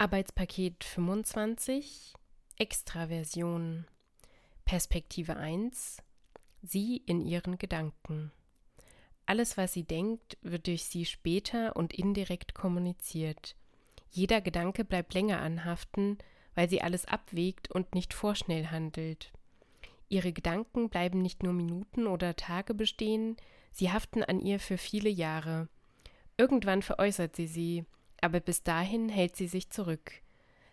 Arbeitspaket 25 Extraversion Perspektive 1 Sie in ihren Gedanken. Alles, was sie denkt, wird durch sie später und indirekt kommuniziert. Jeder Gedanke bleibt länger anhaften, weil sie alles abwägt und nicht vorschnell handelt. Ihre Gedanken bleiben nicht nur Minuten oder Tage bestehen, sie haften an ihr für viele Jahre. Irgendwann veräußert sie sie, aber bis dahin hält sie sich zurück.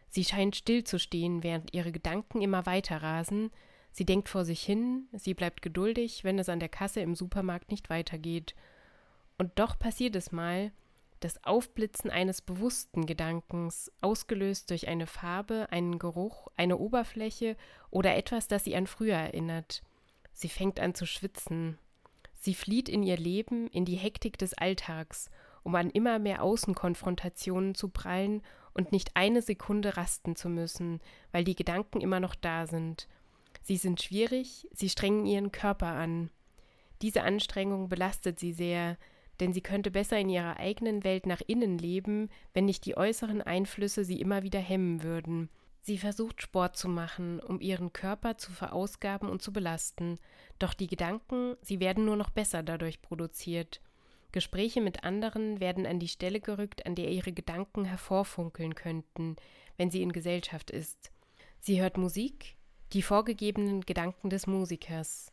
Sie scheint still zu stehen, während ihre Gedanken immer weiter rasen, sie denkt vor sich hin, sie bleibt geduldig, wenn es an der Kasse im Supermarkt nicht weitergeht. Und doch passiert es mal, das Aufblitzen eines bewussten Gedankens, ausgelöst durch eine Farbe, einen Geruch, eine Oberfläche oder etwas, das sie an früher erinnert. Sie fängt an zu schwitzen. Sie flieht in ihr Leben, in die Hektik des Alltags, um an immer mehr Außenkonfrontationen zu prallen und nicht eine Sekunde rasten zu müssen, weil die Gedanken immer noch da sind. Sie sind schwierig, sie strengen ihren Körper an. Diese Anstrengung belastet sie sehr, denn sie könnte besser in ihrer eigenen Welt nach innen leben, wenn nicht die äußeren Einflüsse sie immer wieder hemmen würden. Sie versucht Sport zu machen, um ihren Körper zu verausgaben und zu belasten, doch die Gedanken, sie werden nur noch besser dadurch produziert. Gespräche mit anderen werden an die Stelle gerückt, an der ihre Gedanken hervorfunkeln könnten, wenn sie in Gesellschaft ist. Sie hört Musik, die vorgegebenen Gedanken des Musikers.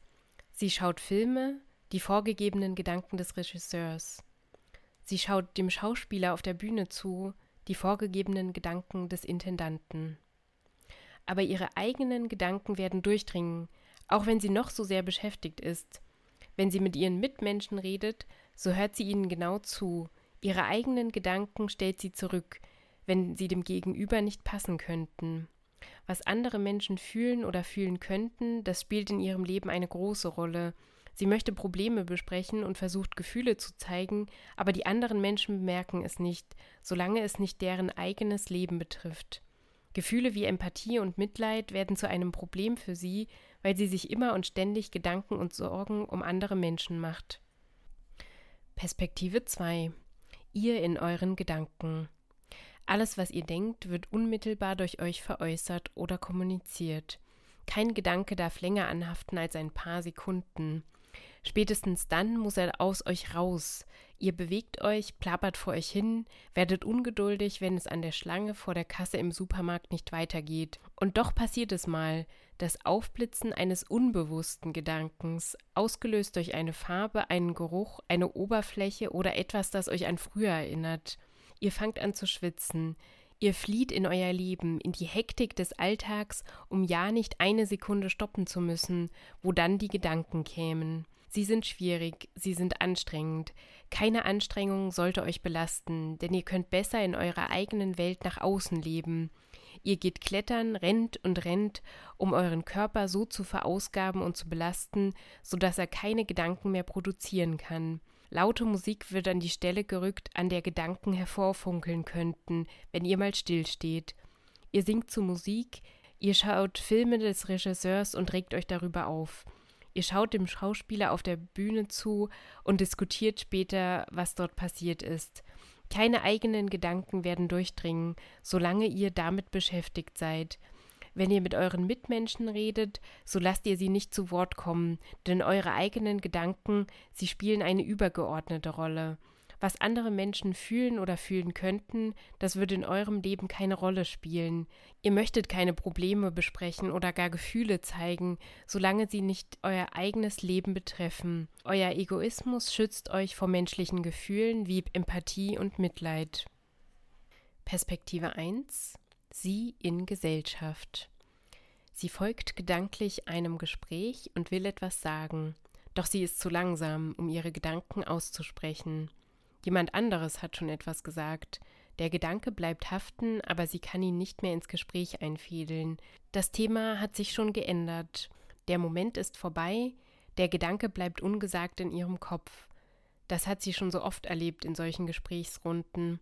Sie schaut Filme, die vorgegebenen Gedanken des Regisseurs. Sie schaut dem Schauspieler auf der Bühne zu, die vorgegebenen Gedanken des Intendanten. Aber ihre eigenen Gedanken werden durchdringen, auch wenn sie noch so sehr beschäftigt ist. Wenn sie mit ihren Mitmenschen redet, so hört sie ihnen genau zu. Ihre eigenen Gedanken stellt sie zurück, wenn sie dem Gegenüber nicht passen könnten. Was andere Menschen fühlen oder fühlen könnten, das spielt in ihrem Leben eine große Rolle, Sie möchte Probleme besprechen und versucht Gefühle zu zeigen, aber die anderen Menschen bemerken es nicht, solange es nicht deren eigenes Leben betrifft. Gefühle wie Empathie und Mitleid werden zu einem Problem für sie, weil sie sich immer und ständig Gedanken und Sorgen um andere Menschen macht. Perspektive 2 Ihr in euren Gedanken. Alles, was ihr denkt, wird unmittelbar durch euch veräußert oder kommuniziert. Kein Gedanke darf länger anhaften als ein paar Sekunden. Spätestens dann muss er aus euch raus. Ihr bewegt euch, plappert vor euch hin, werdet ungeduldig, wenn es an der Schlange vor der Kasse im Supermarkt nicht weitergeht. Und doch passiert es mal, das Aufblitzen eines unbewussten Gedankens, ausgelöst durch eine Farbe, einen Geruch, eine Oberfläche oder etwas, das euch an früher erinnert. Ihr fangt an zu schwitzen. Ihr flieht in euer Leben, in die Hektik des Alltags, um ja nicht eine Sekunde stoppen zu müssen, wo dann die Gedanken kämen. Sie sind schwierig, sie sind anstrengend. Keine Anstrengung sollte euch belasten, denn ihr könnt besser in eurer eigenen Welt nach außen leben. Ihr geht klettern, rennt und rennt, um euren Körper so zu verausgaben und zu belasten, so dass er keine Gedanken mehr produzieren kann. Laute Musik wird an die Stelle gerückt, an der Gedanken hervorfunkeln könnten, wenn ihr mal stillsteht. Ihr singt zu Musik, ihr schaut Filme des Regisseurs und regt euch darüber auf. Ihr schaut dem Schauspieler auf der Bühne zu und diskutiert später, was dort passiert ist. Keine eigenen Gedanken werden durchdringen, solange ihr damit beschäftigt seid. Wenn ihr mit euren Mitmenschen redet, so lasst ihr sie nicht zu Wort kommen, denn eure eigenen Gedanken, sie spielen eine übergeordnete Rolle. Was andere Menschen fühlen oder fühlen könnten, das würde in eurem Leben keine Rolle spielen. Ihr möchtet keine Probleme besprechen oder gar Gefühle zeigen, solange sie nicht euer eigenes Leben betreffen. Euer Egoismus schützt euch vor menschlichen Gefühlen wie Empathie und Mitleid. Perspektive 1 Sie in Gesellschaft. Sie folgt gedanklich einem Gespräch und will etwas sagen, doch sie ist zu langsam, um ihre Gedanken auszusprechen. Jemand anderes hat schon etwas gesagt. Der Gedanke bleibt haften, aber sie kann ihn nicht mehr ins Gespräch einfädeln. Das Thema hat sich schon geändert. Der Moment ist vorbei, der Gedanke bleibt ungesagt in ihrem Kopf. Das hat sie schon so oft erlebt in solchen Gesprächsrunden.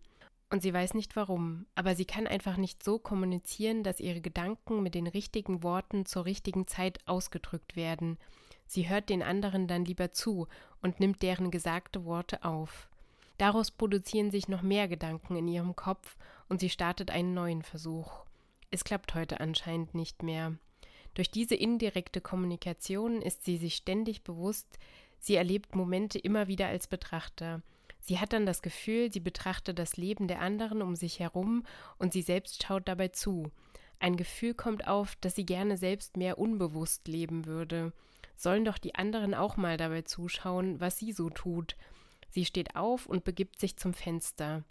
Und sie weiß nicht warum, aber sie kann einfach nicht so kommunizieren, dass ihre Gedanken mit den richtigen Worten zur richtigen Zeit ausgedrückt werden. Sie hört den anderen dann lieber zu und nimmt deren gesagte Worte auf. Daraus produzieren sich noch mehr Gedanken in ihrem Kopf und sie startet einen neuen Versuch. Es klappt heute anscheinend nicht mehr. Durch diese indirekte Kommunikation ist sie sich ständig bewusst, sie erlebt Momente immer wieder als Betrachter. Sie hat dann das Gefühl, sie betrachte das Leben der anderen um sich herum und sie selbst schaut dabei zu. Ein Gefühl kommt auf, dass sie gerne selbst mehr unbewusst leben würde. Sollen doch die anderen auch mal dabei zuschauen, was sie so tut. Sie steht auf und begibt sich zum Fenster.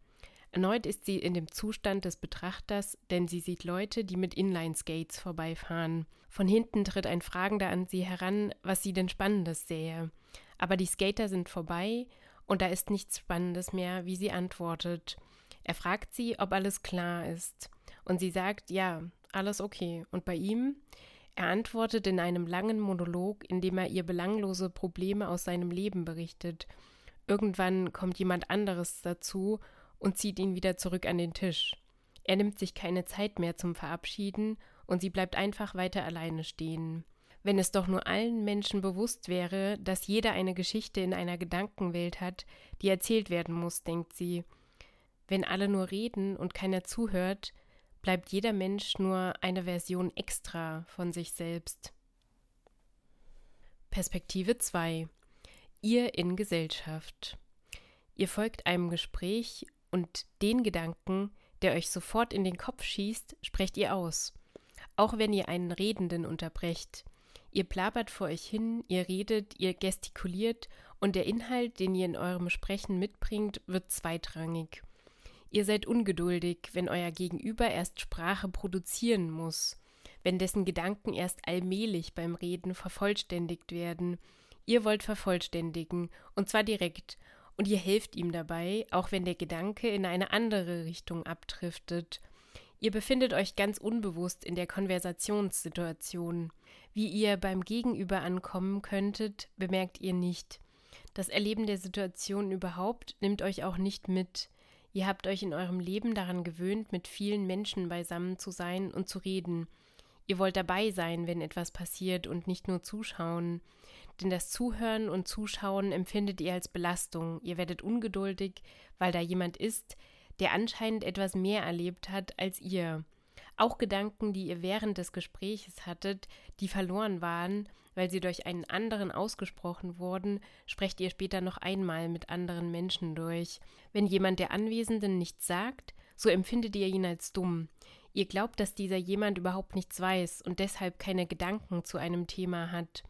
Erneut ist sie in dem Zustand des Betrachters, denn sie sieht Leute, die mit Inline-Skates vorbeifahren. Von hinten tritt ein Fragender an sie heran, was sie denn Spannendes sähe. Aber die Skater sind vorbei und da ist nichts Spannendes mehr, wie sie antwortet. Er fragt sie, ob alles klar ist. Und sie sagt, ja, alles okay. Und bei ihm? Er antwortet in einem langen Monolog, in dem er ihr belanglose Probleme aus seinem Leben berichtet. Irgendwann kommt jemand anderes dazu und zieht ihn wieder zurück an den Tisch. Er nimmt sich keine Zeit mehr zum Verabschieden und sie bleibt einfach weiter alleine stehen. Wenn es doch nur allen Menschen bewusst wäre, dass jeder eine Geschichte in einer Gedankenwelt hat, die erzählt werden muss, denkt sie. Wenn alle nur reden und keiner zuhört, bleibt jeder Mensch nur eine Version extra von sich selbst. Perspektive 2 Ihr in Gesellschaft. Ihr folgt einem Gespräch und den Gedanken, der euch sofort in den Kopf schießt, sprecht ihr aus. Auch wenn ihr einen Redenden unterbrecht. Ihr plappert vor euch hin, ihr redet, ihr gestikuliert und der Inhalt, den ihr in eurem Sprechen mitbringt, wird zweitrangig. Ihr seid ungeduldig, wenn euer Gegenüber erst Sprache produzieren muss, wenn dessen Gedanken erst allmählich beim Reden vervollständigt werden. Ihr wollt vervollständigen, und zwar direkt, und ihr helft ihm dabei, auch wenn der Gedanke in eine andere Richtung abdriftet. Ihr befindet euch ganz unbewusst in der Konversationssituation. Wie ihr beim Gegenüber ankommen könntet, bemerkt ihr nicht. Das Erleben der Situation überhaupt nimmt euch auch nicht mit. Ihr habt euch in eurem Leben daran gewöhnt, mit vielen Menschen beisammen zu sein und zu reden. Ihr wollt dabei sein, wenn etwas passiert und nicht nur zuschauen. Denn das Zuhören und Zuschauen empfindet ihr als Belastung. Ihr werdet ungeduldig, weil da jemand ist, der anscheinend etwas mehr erlebt hat als ihr. Auch Gedanken, die ihr während des Gespräches hattet, die verloren waren, weil sie durch einen anderen ausgesprochen wurden, sprecht ihr später noch einmal mit anderen Menschen durch. Wenn jemand der Anwesenden nichts sagt, so empfindet ihr ihn als dumm. Ihr glaubt, dass dieser jemand überhaupt nichts weiß und deshalb keine Gedanken zu einem Thema hat.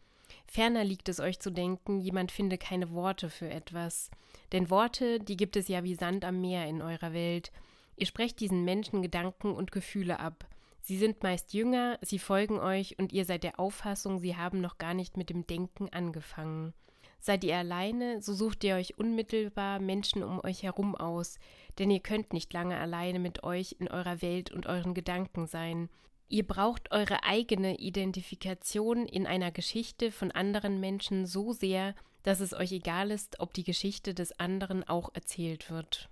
Ferner liegt es euch zu denken, jemand finde keine Worte für etwas. Denn Worte, die gibt es ja wie Sand am Meer in eurer Welt. Ihr sprecht diesen Menschen Gedanken und Gefühle ab. Sie sind meist jünger, sie folgen euch und ihr seid der Auffassung, sie haben noch gar nicht mit dem Denken angefangen. Seid ihr alleine, so sucht ihr euch unmittelbar Menschen um euch herum aus, denn ihr könnt nicht lange alleine mit euch in eurer Welt und euren Gedanken sein. Ihr braucht eure eigene Identifikation in einer Geschichte von anderen Menschen so sehr, dass es euch egal ist, ob die Geschichte des anderen auch erzählt wird.